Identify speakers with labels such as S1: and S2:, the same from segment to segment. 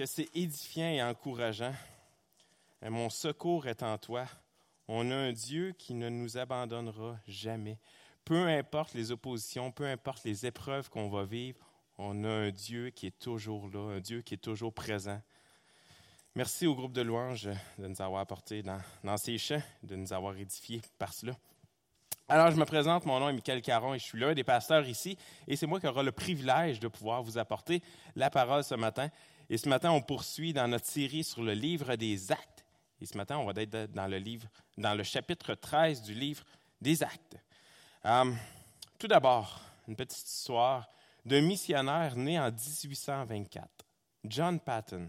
S1: que c'est édifiant et encourageant. Mon secours est en toi. On a un Dieu qui ne nous abandonnera jamais. Peu importe les oppositions, peu importe les épreuves qu'on va vivre, on a un Dieu qui est toujours là, un Dieu qui est toujours présent. Merci au groupe de louanges de nous avoir apporté dans, dans ces chants, de nous avoir édifiés par cela. Alors, je me présente, mon nom est Michael Caron et je suis l'un des pasteurs ici. Et c'est moi qui aura le privilège de pouvoir vous apporter la parole ce matin. Et ce matin, on poursuit dans notre série sur le livre des actes. Et ce matin, on va être dans le, livre, dans le chapitre 13 du livre des actes. Euh, tout d'abord, une petite histoire d'un missionnaire né en 1824, John Patton.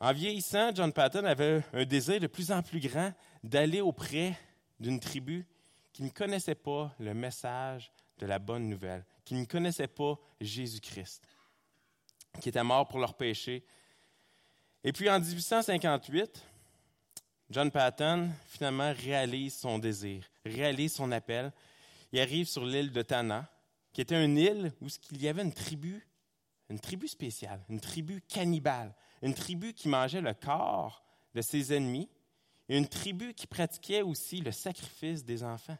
S1: En vieillissant, John Patton avait un désir de plus en plus grand d'aller auprès d'une tribu qui ne connaissaient pas le message de la bonne nouvelle, qui ne connaissaient pas Jésus-Christ, qui était mort pour leurs péchés. Et puis en 1858, John Patton finalement réalise son désir, réalise son appel. Il arrive sur l'île de Tana, qui était une île où il y avait une tribu, une tribu spéciale, une tribu cannibale, une tribu qui mangeait le corps de ses ennemis, et une tribu qui pratiquait aussi le sacrifice des enfants.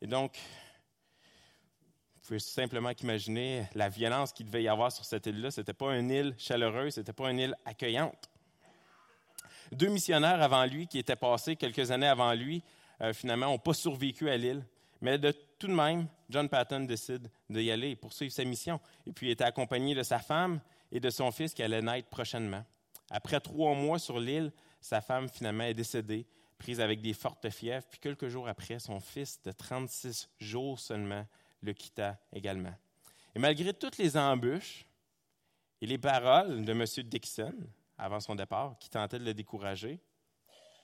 S1: Et donc, pouvez simplement imaginer la violence qu'il devait y avoir sur cette île-là. Ce n'était pas une île chaleureuse, ce n'était pas une île accueillante. Deux missionnaires avant lui, qui étaient passés quelques années avant lui, euh, finalement, n'ont pas survécu à l'île. Mais de tout de même, John Patton décide d'y aller et poursuivre sa mission. Et puis, il était accompagné de sa femme et de son fils qui allait naître prochainement. Après trois mois sur l'île, sa femme finalement est décédée prise avec des fortes fièvres, puis quelques jours après, son fils de 36 jours seulement le quitta également. Et malgré toutes les embûches et les paroles de M. Dixon avant son départ, qui tentait de le décourager,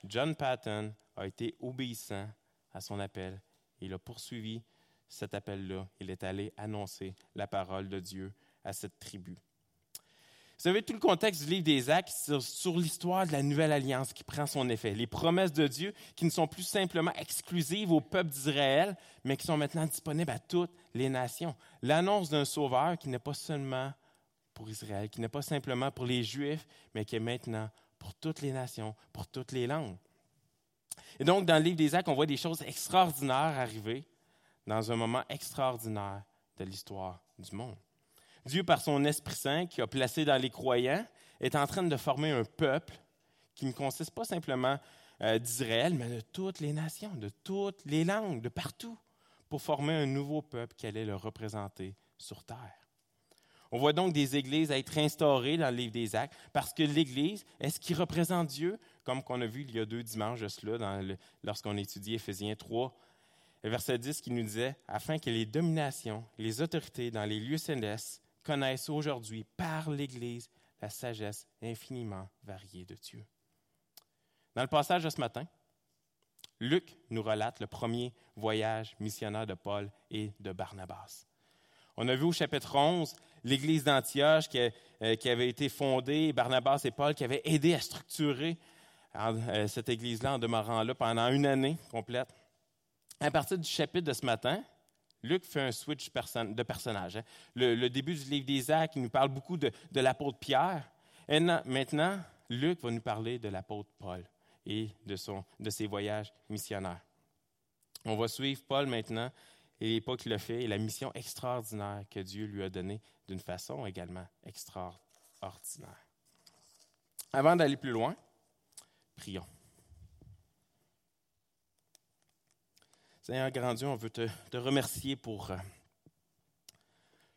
S1: John Patton a été obéissant à son appel. Il a poursuivi cet appel-là. Il est allé annoncer la parole de Dieu à cette tribu. Vous savez, tout le contexte du livre des Actes sur, sur l'histoire de la nouvelle alliance qui prend son effet. Les promesses de Dieu qui ne sont plus simplement exclusives au peuple d'Israël, mais qui sont maintenant disponibles à toutes les nations. L'annonce d'un sauveur qui n'est pas seulement pour Israël, qui n'est pas simplement pour les Juifs, mais qui est maintenant pour toutes les nations, pour toutes les langues. Et donc, dans le livre des Actes, on voit des choses extraordinaires arriver dans un moment extraordinaire de l'histoire du monde. Dieu, par son Esprit Saint qui a placé dans les croyants, est en train de former un peuple qui ne consiste pas simplement euh, d'Israël, mais de toutes les nations, de toutes les langues, de partout, pour former un nouveau peuple qui allait le représenter sur terre. On voit donc des églises être instaurées dans le livre des Actes parce que l'Église est ce qui représente Dieu, comme qu'on a vu il y a deux dimanches lorsqu'on étudiait Éphésiens 3, verset 10 qui nous disait Afin que les dominations, les autorités dans les lieux célestes connaissent aujourd'hui par l'Église la sagesse infiniment variée de Dieu. Dans le passage de ce matin, Luc nous relate le premier voyage missionnaire de Paul et de Barnabas. On a vu au chapitre 11 l'Église d'Antioche qui, euh, qui, avait été fondée, Barnabas et Paul qui avaient aidé à structurer euh, cette Église-là en demeurant là pendant une année complète. À partir du chapitre de ce matin, Luc fait un switch de personnage. Hein. Le, début du livre des il nous parle beaucoup de, l'apôtre Pierre. Maintenant, Luc va nous parler de l'apôtre Paul et de, ses voyages missionnaires. On va suivre Paul maintenant et l'époque qu'il a fait et la mission extraordinaire que Dieu lui a donnée d'une façon également extraordinaire. Avant d'aller plus loin, prions. Seigneur grand Dieu, on veut te, remercier pour euh,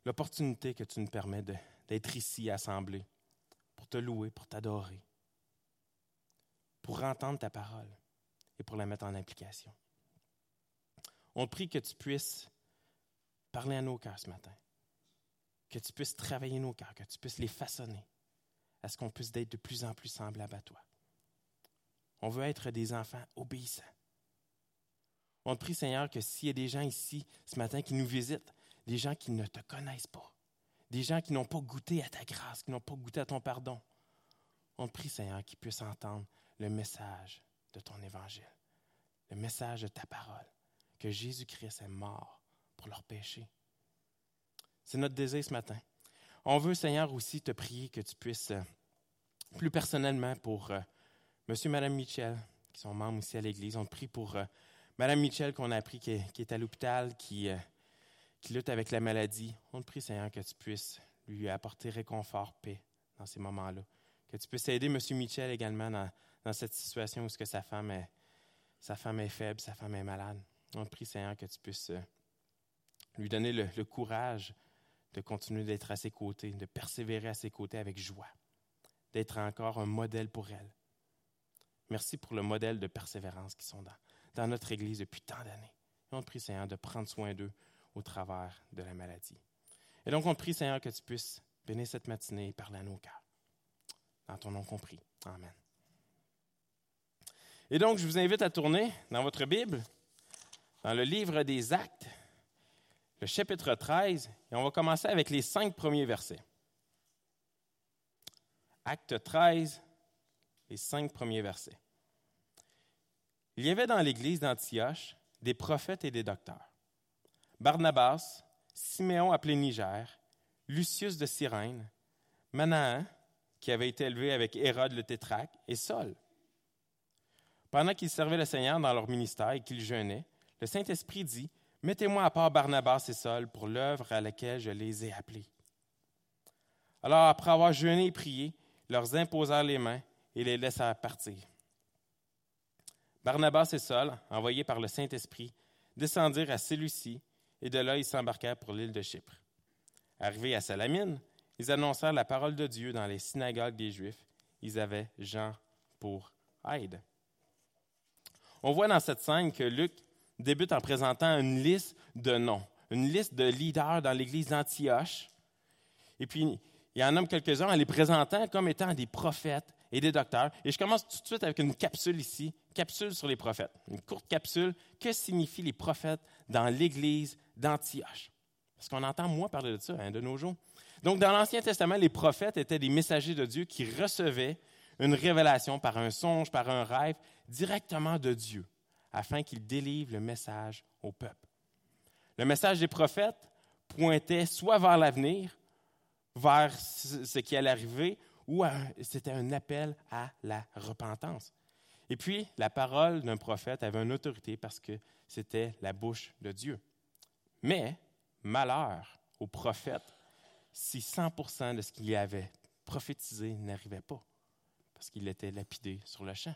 S1: l'opportunité que tu nous permets d'être ici assemblés, pour te louer, pour t'adorer, pour entendre ta parole et pour la mettre en application. On te prie que tu puisses parler à nos cœurs ce matin, que tu puisses travailler nos cœurs, que tu puisses les façonner à ce qu'on puisse être de plus en plus semblable à toi. On veut être des enfants obéissants on te prie, Seigneur, que s'il y a des gens ici ce matin qui nous visitent, des gens qui ne te connaissent pas, des gens qui n'ont pas goûté à ta grâce, qui n'ont pas goûté à ton pardon, on te prie, Seigneur, qu'ils puissent entendre le message de ton évangile, le message de ta parole, que Jésus-Christ est mort pour leur péché. C'est notre désir ce matin. on veut, Seigneur, aussi te prier que tu puisses, euh, plus personnellement, pour euh, Monsieur et Madame Michel, qui sont membres aussi à l'Église, on te prie pour euh, Madame Michel qu'on a appris qui est, à l'hôpital, qui, qui lutte avec la maladie. On te prie, Seigneur, que tu puisses lui apporter réconfort, paix dans ces moments-là. Que tu puisses aider M. Michel également dans, cette situation où ce que sa femme est, faible, sa femme est malade. On te prie, Seigneur, que tu puisses lui donner le courage de continuer d'être à ses côtés, de persévérer à ses côtés avec joie, d'être encore un modèle pour elle. Merci pour le modèle de persévérance qui sont dans, dans notre Église depuis tant d'années. Et on te prie, Seigneur, de prendre soin d'eux au travers de la maladie. Et donc, on te prie, Seigneur, que tu puisses bénir cette matinée et parler à nos cœurs. Dans ton nom compris. Amen. Et donc, je vous invite à tourner dans votre Bible, dans le livre des Actes, le chapitre 13, et on va commencer avec les cinq premiers versets. Acte 13, les cinq premiers versets. Il y avait dans l'église d'Antioche des prophètes et des docteurs. Barnabas, Siméon appelé Niger, Lucius de Cyrène, Manahan, qui avait été élevé avec Hérode le tétraque, et Saul. Pendant qu'ils servaient le Seigneur dans leur ministère et qu'ils jeûnaient, le Saint-Esprit dit Mettez-moi à part Barnabas et Saul pour l'œuvre à laquelle je les ai appelés. Alors, après avoir jeûné et prié, ils leur imposèrent les mains et les laissèrent partir. Barnabas et Saul, envoyés par le Saint-Esprit, descendirent à Séleucie et de là ils s'embarquèrent pour l'île de Chypre. Arrivés à Salamine, ils annoncèrent la parole de Dieu dans les synagogues des Juifs. Ils avaient Jean pour aide. On voit dans cette scène que Luc débute en présentant une liste de noms, une liste de leaders dans l'Église d'Antioche. Et puis, il en nomme quelques-uns en les présentant comme étant des prophètes et des docteurs. Et je commence tout de suite avec une capsule ici, capsule sur les prophètes. Une courte capsule. Que signifient les prophètes dans l'Église d'Antioche? Parce qu'on entend moins parler de ça hein, de nos jours. Donc, dans l'Ancien Testament, les prophètes étaient des messagers de Dieu qui recevaient une révélation par un songe, par un rêve, directement de Dieu afin qu'il délivre le message au peuple. Le message des prophètes pointait soit vers l'avenir, vers ce qui allait arriver, ou c'était un appel à la repentance. Et puis, la parole d'un prophète avait une autorité parce que c'était la bouche de Dieu. Mais, malheur au prophète si 100% de ce qu'il avait prophétisé n'arrivait pas, parce qu'il était lapidé sur le champ.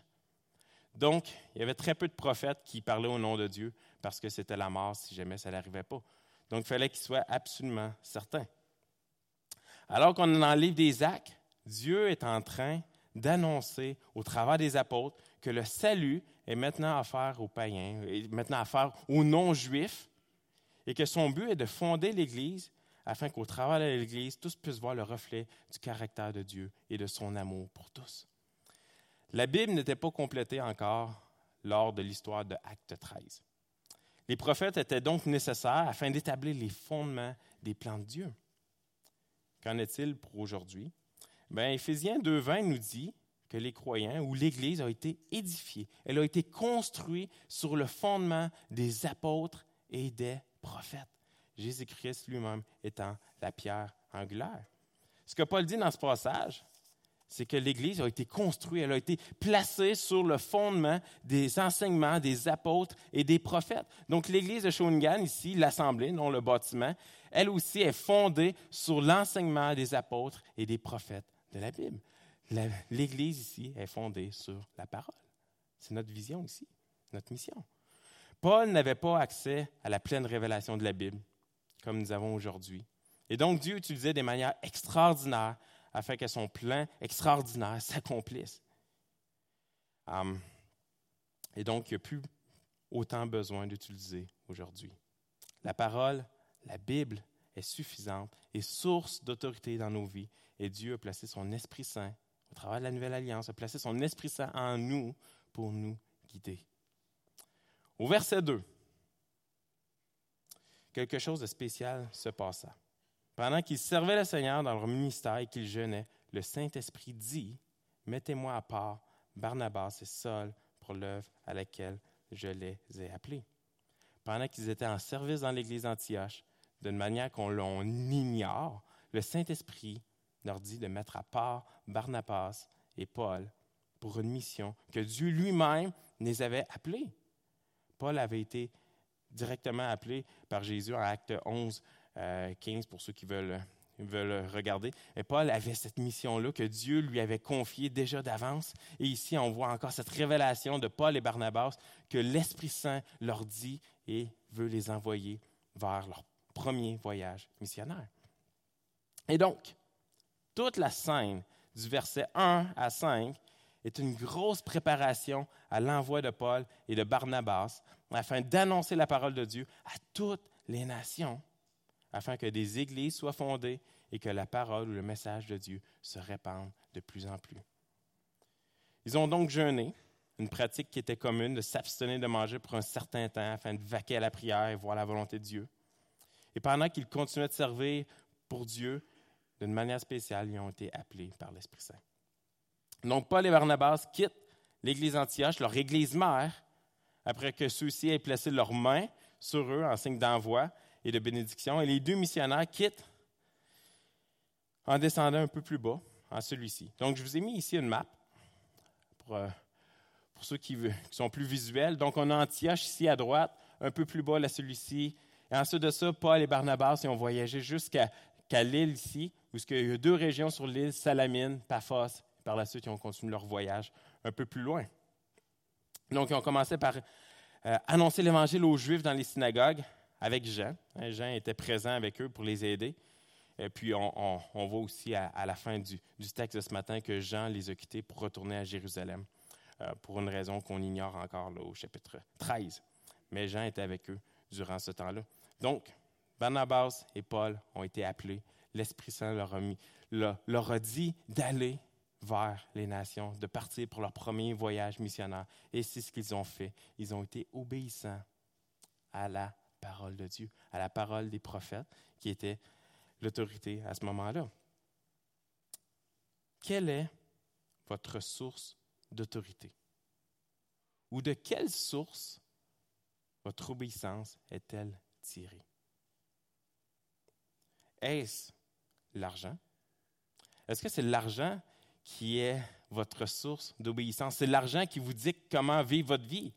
S1: Donc, il y avait très peu de prophètes qui parlaient au nom de Dieu parce que c'était la mort si jamais ça n'arrivait pas. Donc, il fallait qu'il soit absolument certain. Alors qu'on est dans le livre des Actes, Dieu est en train d'annoncer au travers des apôtres que le salut est maintenant faire aux païens, est maintenant faire aux non-juifs, et que son but est de fonder l'Église afin qu'au travers de l'Église, tous puissent voir le reflet du caractère de Dieu et de son amour pour tous. La Bible n'était pas complétée encore lors de l'histoire de Acte 13. Les prophètes étaient donc nécessaires afin d'établir les fondements des plans de Dieu. Qu'en est-il pour aujourd'hui? Bien, Éphésiens 2.20 nous dit que les croyants ou l'Église a été édifiée. Elle a été construite sur le fondement des apôtres et des prophètes. Jésus-Christ lui-même étant la pierre angulaire. Ce que Paul dit dans ce passage, c'est que l'Église a été construite, elle a été placée sur le fondement des enseignements des apôtres et des prophètes. Donc l'Église de Shawinigan, ici, l'Assemblée, non le bâtiment, elle aussi est fondée sur l'enseignement des apôtres et des prophètes de la Bible. L'Église ici est fondée sur la parole. C'est notre vision ici, notre mission. Paul n'avait pas accès à la pleine révélation de la Bible, comme nous avons aujourd'hui. Et donc Dieu utilisait des manières extraordinaires afin que son plan extraordinaire s'accomplisse. Hum, et donc, il n'y a plus autant besoin d'utiliser aujourd'hui. La parole, la Bible, est suffisante et source d'autorité dans nos vies. Et Dieu a placé son Esprit Saint, au travers de la Nouvelle Alliance, a placé son Esprit Saint en nous pour nous guider. Au verset 2, quelque chose de spécial se passa. Pendant qu'ils servaient le Seigneur dans leur ministère et qu'ils jeûnaient, le Saint-Esprit dit, Mettez-moi à part Barnabas et Saul pour l'œuvre à laquelle je les ai appelés. Pendant qu'ils étaient en service dans l'Église d'Antioche, d'une manière qu'on ignore, le Saint-Esprit leur dit de mettre à part Barnabas et Paul pour une mission que Dieu lui-même les avait appelés. Paul avait été directement appelé par Jésus en Acte 11, 15, euh, pour ceux qui veulent, veulent regarder. Et Paul avait cette mission-là que Dieu lui avait confiée déjà d'avance. Et ici, on voit encore cette révélation de Paul et Barnabas que l'Esprit Saint leur dit et veut les envoyer vers leur premier voyage missionnaire. Et donc, toute la scène du verset 1 à 5 est une grosse préparation à l'envoi de Paul et de Barnabas afin d'annoncer la parole de Dieu à toutes les nations, afin que des églises soient fondées et que la parole ou le message de Dieu se répande de plus en plus. Ils ont donc jeûné, une pratique qui était commune de s'abstenir de manger pour un certain temps afin de vaquer à la prière et voir la volonté de Dieu. Et pendant qu'ils continuaient de servir pour Dieu, d'une manière spéciale, ils ont été appelés par l'Esprit Saint. Donc, Paul et Barnabas quittent l'église Antioche, leur église mère, après que ceux-ci aient placé leurs mains sur eux en signe d'envoi et de bénédiction. Et les deux missionnaires quittent en descendant un peu plus bas, en celui-ci. Donc, je vous ai mis ici une map pour, euh, ceux qui, qui, sont plus visuels. Donc, on a Antioche ici à droite, un peu plus bas, là, celui-ci. Et ensuite de ça, Paul et Barnabas ils ont voyagé jusqu'à l'île ici, où il y a deux régions sur l'île, Salamine, Paphos. Par la suite, ils ont continué leur voyage un peu plus loin. Donc, ils ont commencé par euh, annoncer l'Évangile aux Juifs dans les synagogues avec Jean. Hein, Jean était présent avec eux pour les aider. Et puis, on, voit aussi à, la fin du, texte de ce matin que Jean les a quittés pour retourner à Jérusalem, euh, pour une raison qu'on ignore encore au chapitre 13. Mais Jean était avec eux durant ce temps-là. Donc, Barnabas et Paul ont été appelés. L'Esprit Saint leur a, mis, leur a dit d'aller vers les nations, de partir pour leur premier voyage missionnaire. Et c'est ce qu'ils ont fait. Ils ont été obéissants à la parole de Dieu, à la parole des prophètes, qui était l'autorité à ce moment-là. Quelle est votre source d'autorité? Ou de quelle source votre obéissance est-elle tirée? Est-ce l'argent? Est-ce que c'est l'argent qui est votre source d'obéissance? C'est l'argent qui vous dit comment vivre votre vie?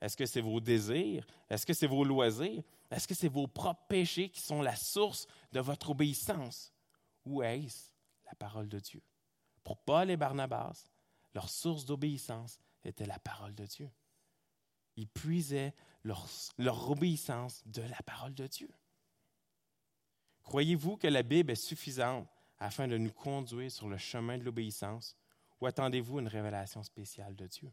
S1: Est-ce que c'est vos désirs? Est-ce que c'est vos loisirs? Est-ce que c'est vos propres péchés qui sont la source de votre obéissance? Ou est-ce la parole de Dieu? Pour Paul et Barnabas, leur source d'obéissance était la parole de Dieu. Ils puisaient leur, leur obéissance de la parole de Dieu. Croyez-vous que la Bible est suffisante afin de nous conduire sur le chemin de l'obéissance ou attendez-vous une révélation spéciale de Dieu?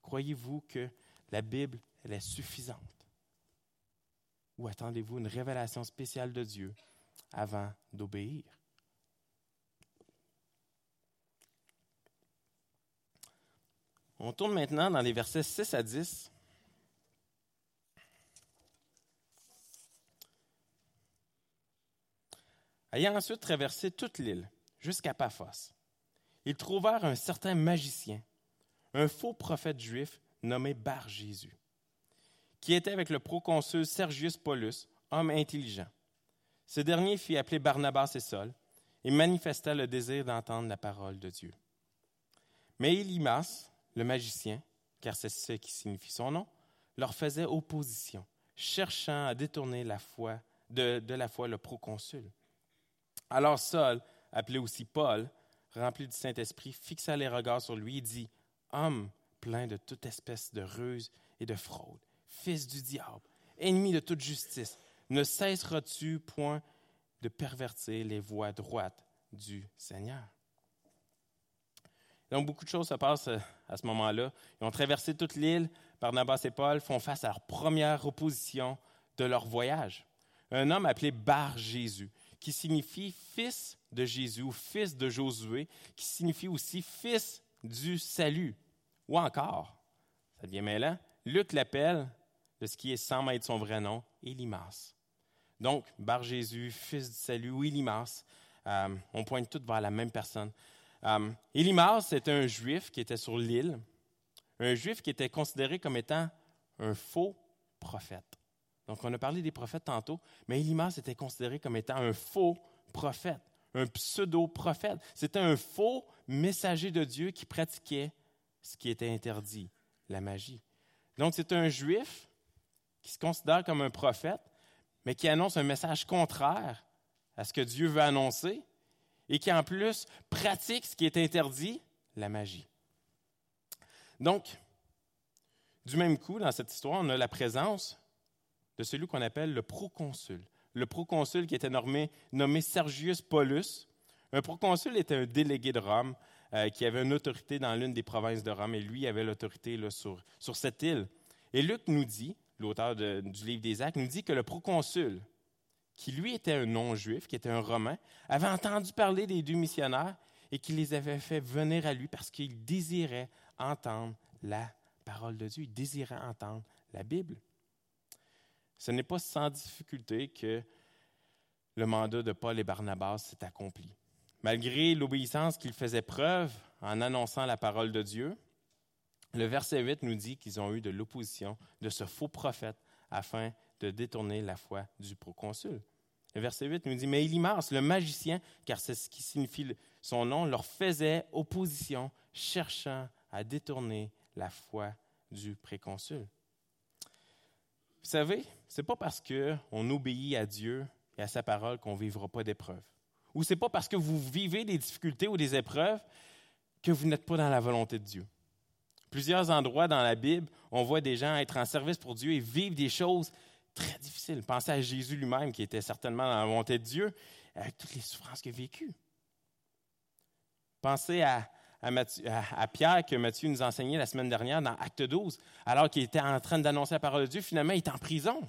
S1: Croyez-vous que la Bible est suffisante? Ou attendez-vous une révélation spéciale de Dieu avant d'obéir? On tourne maintenant dans les versets 6 à 10. Ayant ensuite traversé toute l'île jusqu'à Paphos, ils trouvèrent un certain magicien, un faux prophète juif nommé Bar Jésus, qui était avec le proconsul Sergius Paulus, homme intelligent. Ce dernier fit appeler Barnabas et Saul et manifesta le désir d'entendre la parole de Dieu. Mais Élimas, le magicien, car c'est ce qui signifie son nom, leur faisait opposition, cherchant à détourner la foi, de, de la foi le proconsul. Alors Saul, appelé aussi Paul, rempli du Saint-Esprit, fixa les regards sur lui et dit, Homme plein de toute espèce de ruse et de fraude, fils du diable, ennemi de toute justice, ne cesseras-tu point de pervertir les voies droites du Seigneur? Donc, beaucoup de choses se passent euh, à ce moment-là. Ils ont traversé toute l'île. Barnabas et Paul font face à leur première opposition de leur voyage. Un homme appelé Bar Jésus qui signifie fils de Jésus ou fils de Josué, qui signifie aussi fils du salut. Ou encore, ça devient mêlant, Luc l'appelle de ce qui est sans être son vrai nom, Élimas. Donc, Bar Jésus, fils du salut, ou Élimas, euh, on pointe tout vers la même personne. Euh, Élimas était un juif qui était sur l'île, un juif qui était considéré comme étant un faux prophète. Donc, on a parlé des prophètes tantôt, mais Élimas était considéré comme étant un faux prophète, un pseudo-prophète. C'était un faux messager de Dieu qui pratiquait ce qui était interdit, la magie. Donc, c'est un juif qui se considère comme un prophète, mais qui annonce un message contraire à ce que Dieu veut annoncer et qui en plus pratique ce qui est interdit, la magie. Donc, du même coup, dans cette histoire, on a la présence de celui qu'on appelle le proconsul. Le proconsul qui était nommé, Sergius Paulus. Un proconsul était un délégué de Rome euh, qui avait une autorité dans l'une des provinces de Rome et lui avait l'autorité sur, cette île. Et Luc nous dit, l'auteur du livre des Actes, nous dit que le proconsul, qui lui était un non-juif, qui était un Romain, avait entendu parler des deux missionnaires et qui les avait fait venir à lui parce qu'il désirait entendre la parole de Dieu, il désirait entendre la Bible. Ce n'est pas sans difficulté que le mandat de Paul et Barnabas s'est accompli. Malgré l'obéissance qu'ils faisaient preuve en annonçant la parole de Dieu, le verset 8 nous dit qu'ils ont eu de l'opposition de ce faux prophète afin de détourner la foi du proconsul. Le verset 8 nous dit, mais Elimas, le magicien, car c'est ce qui signifie son nom, leur faisait opposition, cherchant à détourner la foi du préconsul. Vous savez, ce n'est pas parce qu'on obéit à Dieu et à sa parole qu'on ne vivra pas d'épreuves. Ou ce n'est pas parce que vous vivez des difficultés ou des épreuves que vous n'êtes pas dans la volonté de Dieu. Plusieurs endroits dans la Bible, on voit des gens être en service pour Dieu et vivre des choses très difficiles. Pensez à Jésus lui-même, qui était certainement dans la volonté de Dieu, avec toutes les souffrances qu'il a vécues. Pensez à, à, Pierre que Matthieu nous enseignait la semaine dernière dans Acte 12, alors qu'il était en train d'annoncer la parole de Dieu, finalement, il est en prison.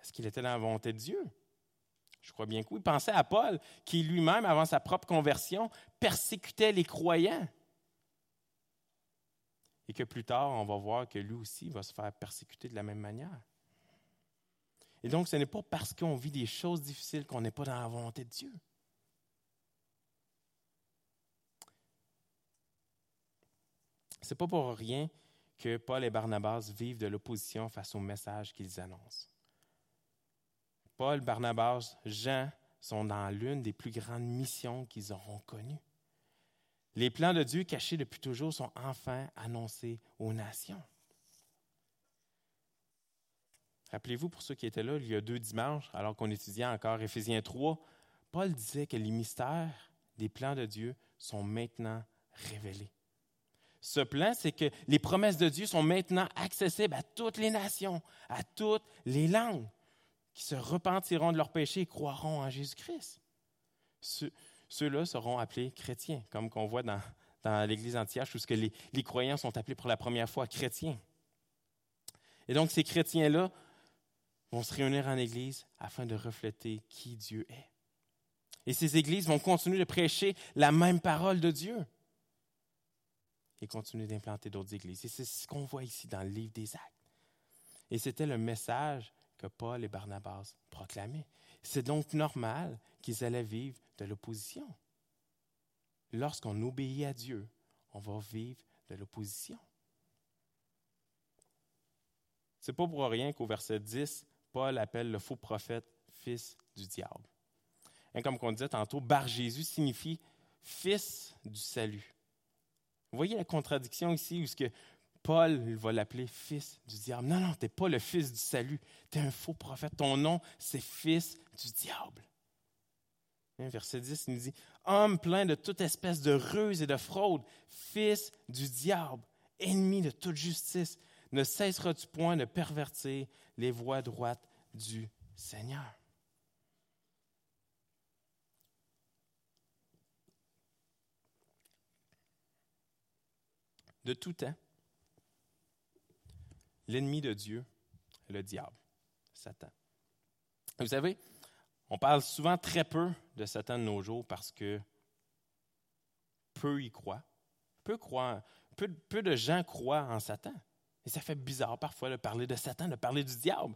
S1: Est-ce qu'il était dans la volonté de Dieu? Je crois bien que oui. Pensez à Paul, qui lui-même, avant sa propre conversion, persécutait les croyants et que plus tard, on va voir que lui aussi va se faire persécuter de la même manière. Et donc, ce n'est pas parce qu'on vit des choses difficiles qu'on n'est pas dans la volonté de Dieu. Ce n'est pas pour rien que Paul et Barnabas vivent de l'opposition face au message qu'ils annoncent. Paul, Barnabas, Jean sont dans l'une des plus grandes missions qu'ils auront connues. Les plans de Dieu cachés depuis toujours sont enfin annoncés aux nations. Rappelez-vous, pour ceux qui étaient là il y a deux dimanches, alors qu'on étudiait encore Éphésiens 3, Paul disait que les mystères des plans de Dieu sont maintenant révélés. Ce plan, c'est que les promesses de Dieu sont maintenant accessibles à toutes les nations, à toutes les langues, qui se repentiront de leurs péchés et croiront en Jésus-Christ ceux-là seront appelés chrétiens, comme qu'on voit dans, l'Église entière, où les, les croyants sont appelés pour la première fois chrétiens. Et donc, ces chrétiens-là vont se réunir en Église afin de refléter qui Dieu est. Et ces églises vont continuer de prêcher la même parole de Dieu et continuer d'implanter d'autres églises. Et c'est ce qu'on voit ici dans le livre des Actes. Et c'était le message que Paul et Barnabas proclamaient. C'est donc normal qu'ils allaient vivre de l'opposition. Lorsqu'on obéit à Dieu, on va vivre de l'opposition. C'est pas pour rien qu'au verset 10, Paul appelle le faux prophète fils du diable. Et comme on disait tantôt, Bar Jésus signifie fils du salut. Voyez la contradiction ici où Paul va l'appeler fils du diable. Non, non, tu n'es pas le fils du salut. Tu es un faux prophète. Ton nom, c'est fils du diable. Verset 10 il nous dit Homme plein de toute espèce de ruse et de fraude, fils du diable, ennemi de toute justice, ne cesseras-tu point de pervertir les voies droites du Seigneur? De tout temps, l'ennemi de Dieu, le diable, Satan. Vous savez, on parle souvent très peu de Satan de nos jours parce que peu y croient. Peu, croient, peu, peu de gens croient en Satan. Et ça fait bizarre parfois de parler de Satan, de parler du diable.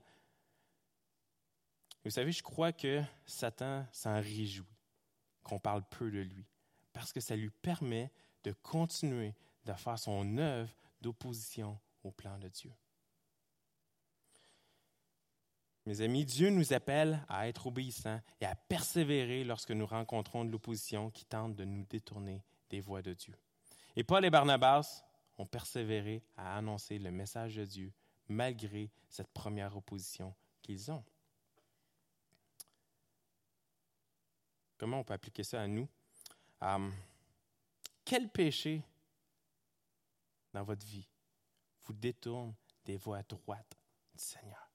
S1: Vous savez, je crois que Satan s'en réjouit qu'on parle peu de lui, parce que ça lui permet de continuer de faire son œuvre d'opposition au plan de Dieu. Mes amis, Dieu nous appelle à être obéissants et à persévérer lorsque nous rencontrons de l'opposition qui tente de nous détourner des voies de Dieu. Et Paul et Barnabas ont persévéré à annoncer le message de Dieu malgré cette première opposition qu'ils ont. Comment on peut appliquer ça à nous? Um, quel péché dans votre vie vous détourne des voies droites du Seigneur?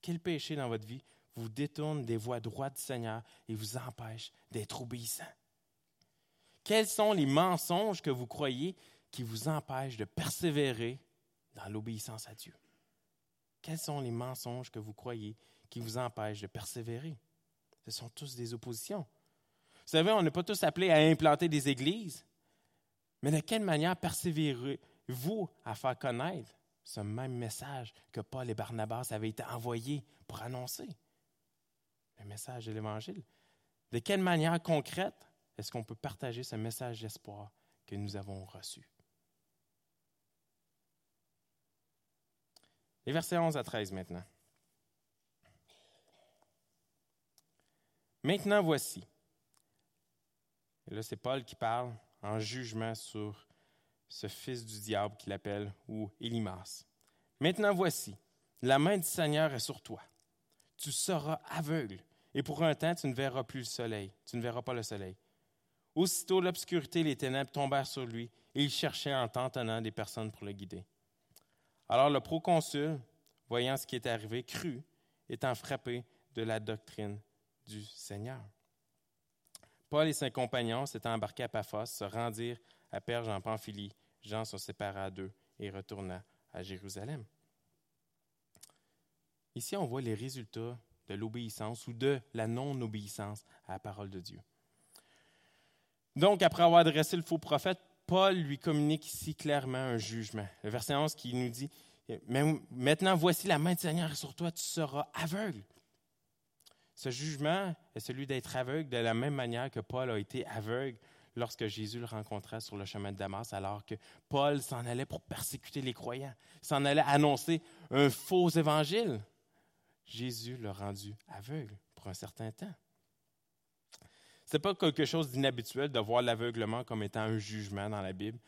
S1: Quel péché dans votre vie vous détourne des voies droites du Seigneur et vous empêche d'être obéissant? Quels sont les mensonges que vous croyez qui vous empêchent de persévérer dans l'obéissance à Dieu? Quels sont les mensonges que vous croyez qui vous empêchent de persévérer? Ce sont tous des oppositions. Vous savez, on n'est pas tous appelés à implanter des églises, mais de quelle manière persévérez-vous à faire connaître ce même message que Paul et Barnabas avaient été envoyés pour annoncer? Le message de l'Évangile. De quelle manière concrète est-ce qu'on peut partager ce message d'espoir que nous avons reçu? Les versets 11 à 13 maintenant. Maintenant voici. Et là, c'est Paul qui parle en jugement sur ce fils du diable qu'il appelle, ou Élimas. Maintenant voici, la main du Seigneur est sur toi. Tu seras aveugle, et pour un temps, tu ne verras plus le soleil. Tu ne verras pas le soleil. Aussitôt l'obscurité et les ténèbres tombèrent sur lui, et il cherchait en tentonnant des personnes pour le guider. Alors le proconsul, voyant ce qui était arrivé, crut, étant frappé de la doctrine du Seigneur. Paul et ses compagnons s'étant embarqués à Paphos, se rendirent à Perge en Pamphylie. Jean se sépara d'eux et retourna à Jérusalem. Ici, on voit les résultats de l'obéissance ou de la non-obéissance à la parole de Dieu. Donc, après avoir adressé le faux prophète, Paul lui communique ici clairement un jugement. Le verset 11 qui nous dit Maintenant, voici la main du Seigneur sur toi, tu seras aveugle. Ce jugement est celui d'être aveugle de la même manière que Paul a été aveugle lorsque Jésus le rencontra sur le chemin de Damas, alors que Paul s'en allait pour persécuter les croyants, s'en allait annoncer un faux évangile. Jésus l'a rendu aveugle pour un certain temps. Ce n'est pas quelque chose d'inhabituel de voir l'aveuglement comme étant un jugement dans la Bible.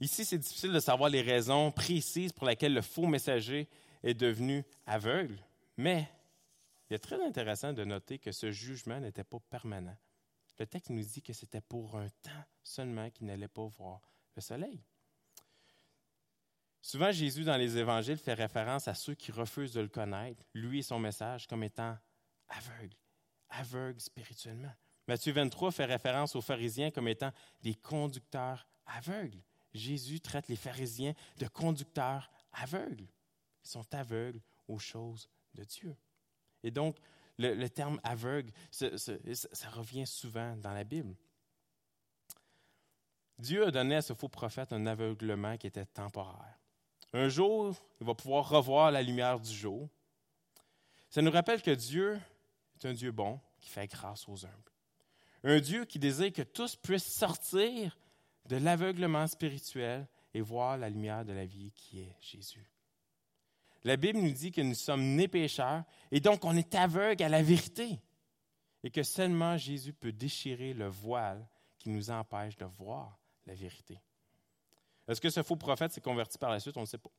S1: Ici, c'est difficile de savoir les raisons précises pour lesquelles le faux messager est devenu aveugle, mais il est très intéressant de noter que ce jugement n'était pas permanent. Le texte nous dit que c'était pour un temps seulement qu'il n'allait pas voir le soleil. Souvent, Jésus, dans les évangiles, fait référence à ceux qui refusent de le connaître, lui et son message, comme étant aveugles, aveugles spirituellement. Matthieu 23 fait référence aux pharisiens comme étant des conducteurs aveugles. Jésus traite les pharisiens de conducteurs aveugles. Ils sont aveugles aux choses de Dieu. Et donc, le, terme aveugle, ça, revient souvent dans la Bible. Dieu a donné à ce faux prophète un aveuglement qui était temporaire. Un jour, il va pouvoir revoir la lumière du jour. Ça nous rappelle que Dieu est un Dieu bon qui fait grâce aux humbles. Un Dieu qui désire que tous puissent sortir de l'aveuglement spirituel et voir la lumière de la vie qui est Jésus. La Bible nous dit que nous sommes nés pécheurs et donc on est aveugle à la vérité et que seulement Jésus peut déchirer le voile qui nous empêche de voir la vérité. Est-ce que ce faux prophète s'est converti par la suite? On ne sait pas.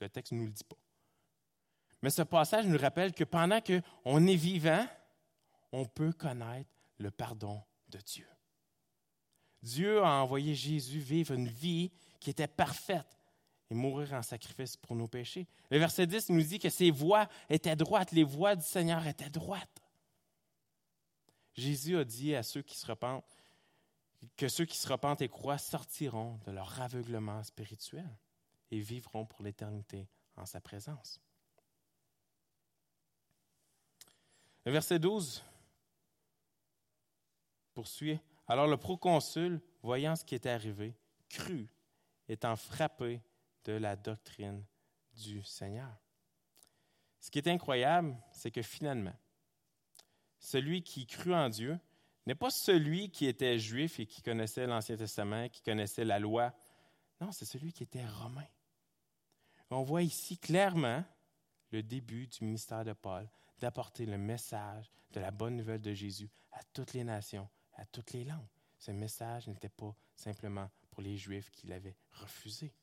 S1: Le texte ne nous le dit pas. Mais ce passage nous rappelle que pendant qu'on est vivant, on peut connaître le pardon de Dieu. Dieu a envoyé Jésus vivre une vie qui était parfaite et mourir en sacrifice pour nos péchés. Le verset 10 nous dit que ses voies étaient droites, les voies du Seigneur étaient droites. Jésus a dit à ceux qui se repentent que ceux qui se repentent et croient sortiront de leur aveuglement spirituel et vivront pour l'éternité en sa présence. Le verset 12 poursuit. Alors le proconsul, voyant ce qui était arrivé, crut, étant frappé de la doctrine du Seigneur. Ce qui est incroyable, c'est que finalement, celui qui crut en Dieu n'est pas celui qui était juif et qui connaissait l'Ancien Testament, qui connaissait la loi. Non, c'est celui qui était romain. On voit ici clairement le début du ministère de Paul, d'apporter le message de la bonne nouvelle de Jésus à toutes les nations, à toutes les langues. Ce message n'était pas simplement pour les Juifs qui l'avaient refusé.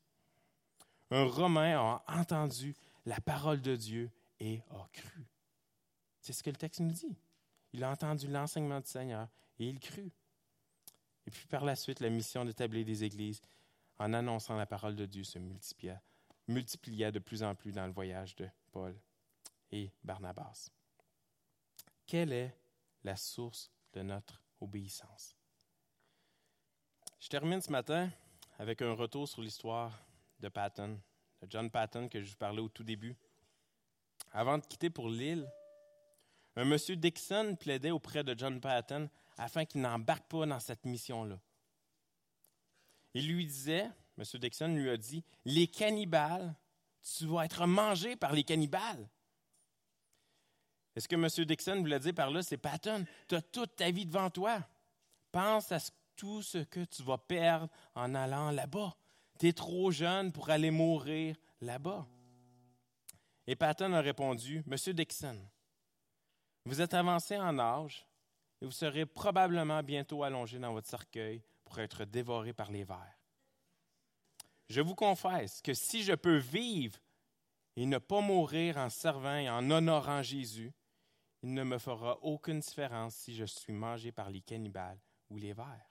S1: Un Romain a entendu la parole de Dieu et a cru. C'est ce que le texte nous dit. Il a entendu l'enseignement du Seigneur et il crut. Et puis par la suite, la mission d'établir des églises en annonçant la parole de Dieu se multiplia, multiplia de plus en plus dans le voyage de Paul et Barnabas. Quelle est la source de notre obéissance? Je termine ce matin avec un retour sur l'histoire de Patton, de John Patton que je vous parlais au tout début. Avant de quitter pour l'île, un monsieur Dixon plaidait auprès de John Patton afin qu'il n'embarque pas dans cette mission-là. Il lui disait, M. Dixon lui a dit, les cannibales, tu vas être mangé par les cannibales. est ce que M. Dixon voulait dire par là, c'est Patton, tu as toute ta vie devant toi. Pense à tout ce que tu vas perdre en allant là-bas. Trop jeune pour aller mourir là-bas. Et Patton a répondu, Monsieur Dixon, vous êtes avancé en âge et vous serez probablement bientôt allongé dans votre cercueil pour être dévoré par les vers. Je vous confesse que si je peux vivre et ne pas mourir en servant et en honorant Jésus, il ne me fera aucune différence si je suis mangé par les cannibales ou les vers.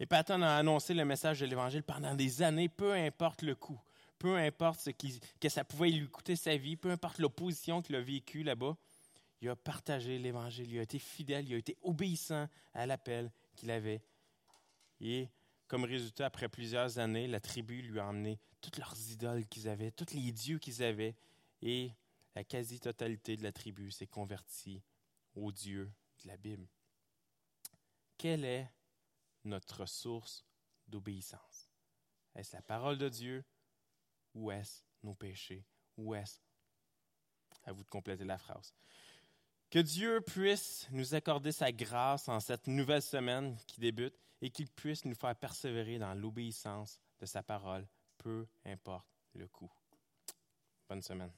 S1: Et Patton a annoncé le message de l'Évangile pendant des années, peu importe le coût, peu importe ce que ça pouvait lui coûter sa vie, peu importe l'opposition qu'il a vécue là-bas il a partagé l'Évangile, il a été fidèle, il a été obéissant à l'appel qu'il avait. Et comme résultat, après plusieurs années, la tribu lui a emmené toutes leurs idoles qu'ils avaient, tous les dieux qu'ils avaient, et la quasi-totalité de la tribu s'est convertie au Dieu de la Bible. Quelle est notre source d'obéissance? Est-ce la parole de Dieu ou est-ce nos péchés? Ou est-ce, à vous de compléter la phrase, que Dieu puisse nous accorder sa grâce en cette nouvelle semaine qui débute et qu'il puisse nous faire persévérer dans l'obéissance de sa parole, peu importe le coût. Bonne semaine.